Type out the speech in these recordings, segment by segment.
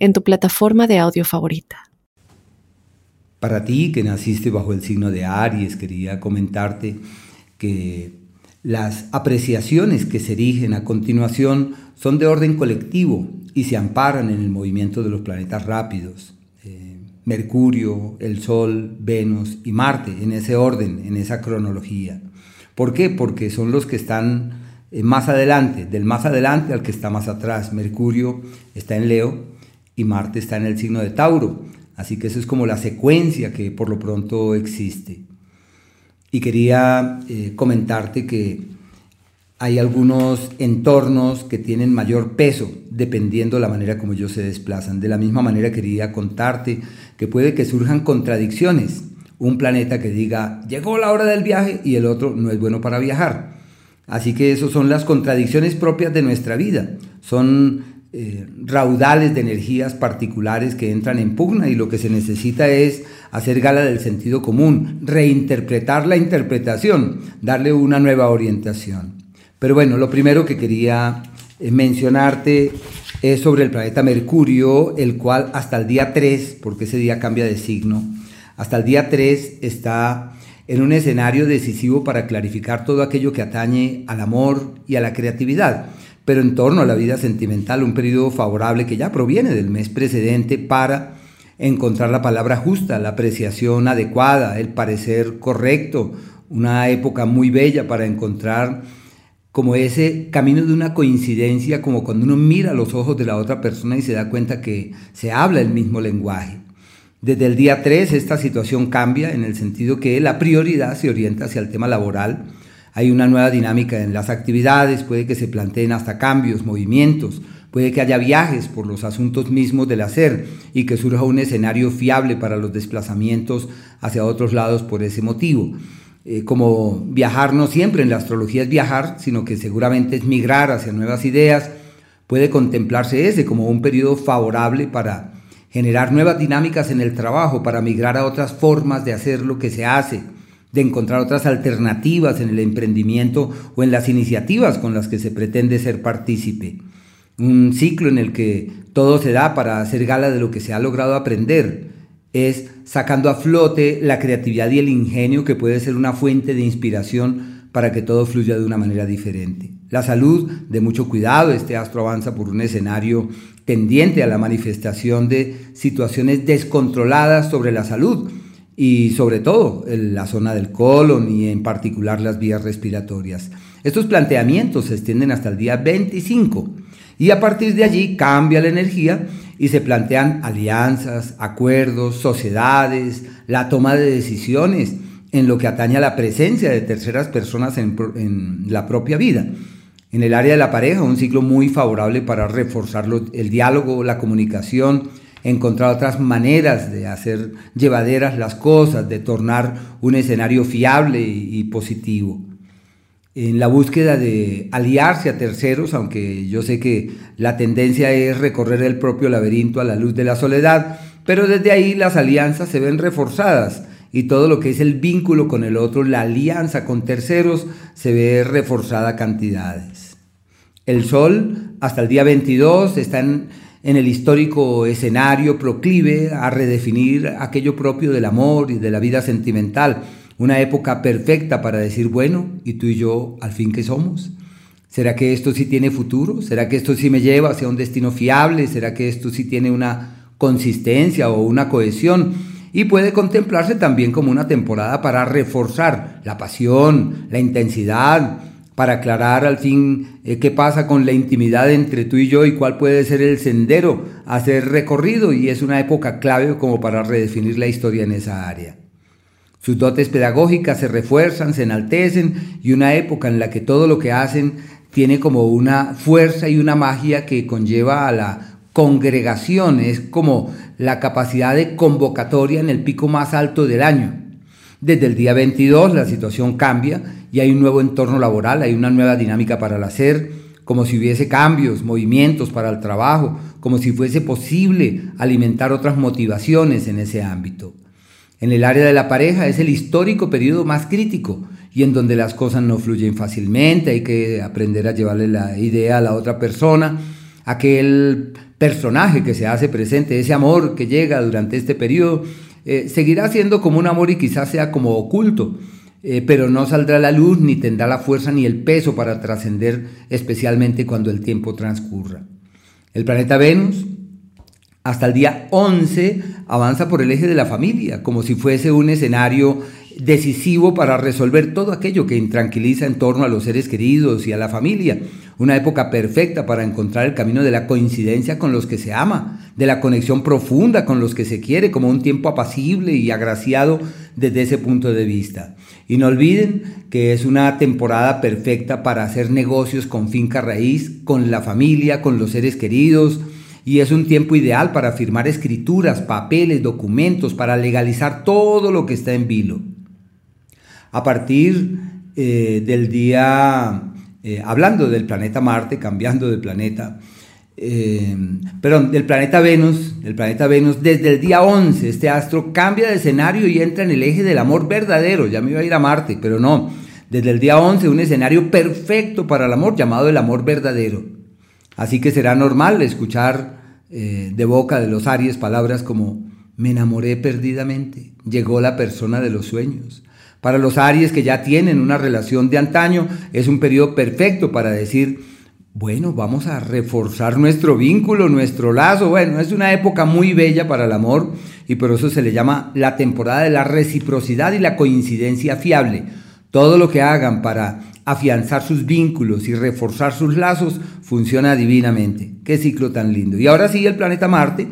en tu plataforma de audio favorita. Para ti que naciste bajo el signo de Aries, quería comentarte que las apreciaciones que se erigen a continuación son de orden colectivo y se amparan en el movimiento de los planetas rápidos. Eh, Mercurio, el Sol, Venus y Marte, en ese orden, en esa cronología. ¿Por qué? Porque son los que están eh, más adelante, del más adelante al que está más atrás. Mercurio está en Leo, y Marte está en el signo de Tauro. Así que eso es como la secuencia que por lo pronto existe. Y quería eh, comentarte que hay algunos entornos que tienen mayor peso dependiendo la manera como ellos se desplazan. De la misma manera quería contarte que puede que surjan contradicciones. Un planeta que diga, llegó la hora del viaje y el otro no es bueno para viajar. Así que eso son las contradicciones propias de nuestra vida. Son eh, raudales de energías particulares que entran en pugna y lo que se necesita es hacer gala del sentido común, reinterpretar la interpretación, darle una nueva orientación. Pero bueno, lo primero que quería eh, mencionarte es sobre el planeta Mercurio, el cual hasta el día 3, porque ese día cambia de signo, hasta el día 3 está en un escenario decisivo para clarificar todo aquello que atañe al amor y a la creatividad pero en torno a la vida sentimental, un periodo favorable que ya proviene del mes precedente para encontrar la palabra justa, la apreciación adecuada, el parecer correcto, una época muy bella para encontrar como ese camino de una coincidencia, como cuando uno mira los ojos de la otra persona y se da cuenta que se habla el mismo lenguaje. Desde el día 3 esta situación cambia en el sentido que la prioridad se orienta hacia el tema laboral, hay una nueva dinámica en las actividades, puede que se planteen hasta cambios, movimientos, puede que haya viajes por los asuntos mismos del hacer y que surja un escenario fiable para los desplazamientos hacia otros lados por ese motivo. Eh, como viajar no siempre en la astrología es viajar, sino que seguramente es migrar hacia nuevas ideas, puede contemplarse ese como un periodo favorable para generar nuevas dinámicas en el trabajo, para migrar a otras formas de hacer lo que se hace de encontrar otras alternativas en el emprendimiento o en las iniciativas con las que se pretende ser partícipe. Un ciclo en el que todo se da para hacer gala de lo que se ha logrado aprender. Es sacando a flote la creatividad y el ingenio que puede ser una fuente de inspiración para que todo fluya de una manera diferente. La salud, de mucho cuidado, este astro avanza por un escenario tendiente a la manifestación de situaciones descontroladas sobre la salud, y sobre todo en la zona del colon y en particular las vías respiratorias. Estos planteamientos se extienden hasta el día 25 y a partir de allí cambia la energía y se plantean alianzas, acuerdos, sociedades, la toma de decisiones en lo que atañe a la presencia de terceras personas en, en la propia vida. En el área de la pareja, un ciclo muy favorable para reforzar el diálogo, la comunicación, encontrar otras maneras de hacer llevaderas las cosas, de tornar un escenario fiable y, positivo. En la búsqueda de aliarse a terceros, aunque yo sé que la tendencia es recorrer el propio laberinto a la luz de la soledad, pero desde ahí las alianzas se ven reforzadas y todo lo que es el vínculo con el otro, la alianza con terceros, se ve reforzada a cantidades. El Sol hasta el día 22 está en el histórico escenario proclive a redefinir aquello propio del amor y de la vida sentimental, una época perfecta para decir, bueno, ¿y tú y yo al fin qué somos? ¿Será que esto sí tiene futuro? ¿Será que esto sí me lleva hacia un destino fiable? ¿Será que esto sí tiene una consistencia o una cohesión? Y puede contemplarse también como una temporada para reforzar la pasión, la intensidad, para aclarar al fin eh, qué pasa con la intimidad entre tú y yo y cuál puede ser el sendero a ser recorrido y es una época clave como para redefinir la historia en esa área. Sus dotes pedagógicas se refuerzan, se enaltecen y una época en la que todo lo que hacen tiene como una fuerza y una magia que conlleva a la congregación, es como la capacidad de convocatoria en el pico más alto del año. Desde el día 22 la situación cambia y hay un nuevo entorno laboral, hay una nueva dinámica para el hacer, como si hubiese cambios, movimientos para el trabajo, como si fuese posible alimentar otras motivaciones en ese ámbito. En el área de la pareja es el histórico periodo más crítico y en donde las cosas no fluyen fácilmente, hay que aprender a llevarle la idea a la otra persona, aquel personaje que se hace presente, ese amor que llega durante este periodo, eh, seguirá siendo como un amor y quizás sea como oculto, eh, pero no saldrá la luz ni tendrá la fuerza ni el peso para trascender, especialmente cuando el tiempo transcurra. El planeta Venus hasta el día 11 avanza por el eje de la familia, como si fuese un escenario decisivo para resolver todo aquello que intranquiliza en torno a los seres queridos y a la familia. Una época perfecta para encontrar el camino de la coincidencia con los que se ama, de la conexión profunda con los que se quiere, como un tiempo apacible y agraciado desde ese punto de vista. Y no olviden que es una temporada perfecta para hacer negocios con finca raíz, con la familia, con los seres queridos, y es un tiempo ideal para firmar escrituras, papeles, documentos, para legalizar todo lo que está en vilo. A partir eh, del día, eh, hablando del planeta Marte, cambiando de planeta, eh, perdón, del planeta Venus, del planeta Venus, desde el día 11 este astro cambia de escenario y entra en el eje del amor verdadero, ya me iba a ir a Marte, pero no, desde el día 11 un escenario perfecto para el amor llamado el amor verdadero. Así que será normal escuchar de boca de los Aries palabras como me enamoré perdidamente, llegó la persona de los sueños, para los Aries que ya tienen una relación de antaño, es un periodo perfecto para decir, bueno, vamos a reforzar nuestro vínculo, nuestro lazo. Bueno, es una época muy bella para el amor y por eso se le llama la temporada de la reciprocidad y la coincidencia fiable. Todo lo que hagan para afianzar sus vínculos y reforzar sus lazos funciona divinamente. Qué ciclo tan lindo. Y ahora sí, el planeta Marte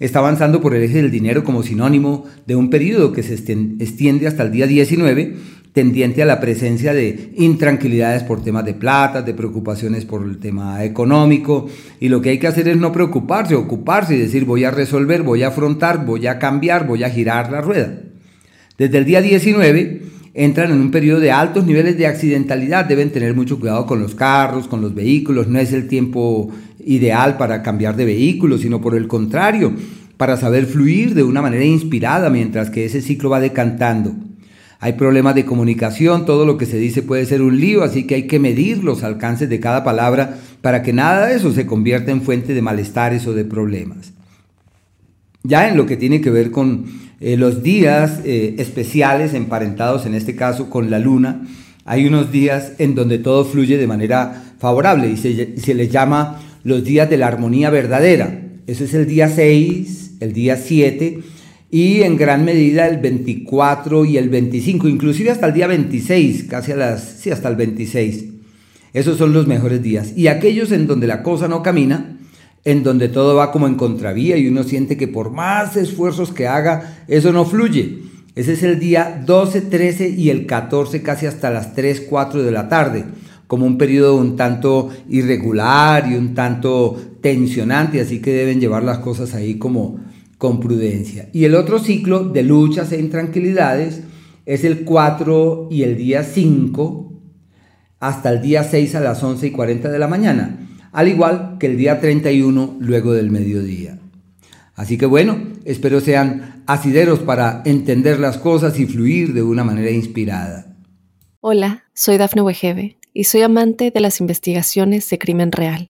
está avanzando por el eje del dinero como sinónimo de un periodo que se extiende hasta el día 19, tendiente a la presencia de intranquilidades por temas de plata, de preocupaciones por el tema económico, y lo que hay que hacer es no preocuparse, ocuparse y decir voy a resolver, voy a afrontar, voy a cambiar, voy a girar la rueda. Desde el día 19 entran en un periodo de altos niveles de accidentalidad, deben tener mucho cuidado con los carros, con los vehículos, no es el tiempo ideal para cambiar de vehículo, sino por el contrario, para saber fluir de una manera inspirada mientras que ese ciclo va decantando. Hay problemas de comunicación, todo lo que se dice puede ser un lío, así que hay que medir los alcances de cada palabra para que nada de eso se convierta en fuente de malestares o de problemas. Ya en lo que tiene que ver con eh, los días eh, especiales emparentados, en este caso con la luna, hay unos días en donde todo fluye de manera favorable y se, se les llama los días de la armonía verdadera. Eso es el día 6, el día 7 y en gran medida el 24 y el 25, inclusive hasta el día 26, casi a las, sí, hasta el 26. Esos son los mejores días. Y aquellos en donde la cosa no camina, en donde todo va como en contravía y uno siente que por más esfuerzos que haga, eso no fluye. Ese es el día 12, 13 y el 14, casi hasta las 3, 4 de la tarde como un periodo un tanto irregular y un tanto tensionante, así que deben llevar las cosas ahí como con prudencia. Y el otro ciclo de luchas e intranquilidades es el 4 y el día 5 hasta el día 6 a las 11 y 40 de la mañana, al igual que el día 31 luego del mediodía. Así que bueno, espero sean asideros para entender las cosas y fluir de una manera inspirada. Hola, soy Dafne Wegebe y soy amante de las investigaciones de crimen real.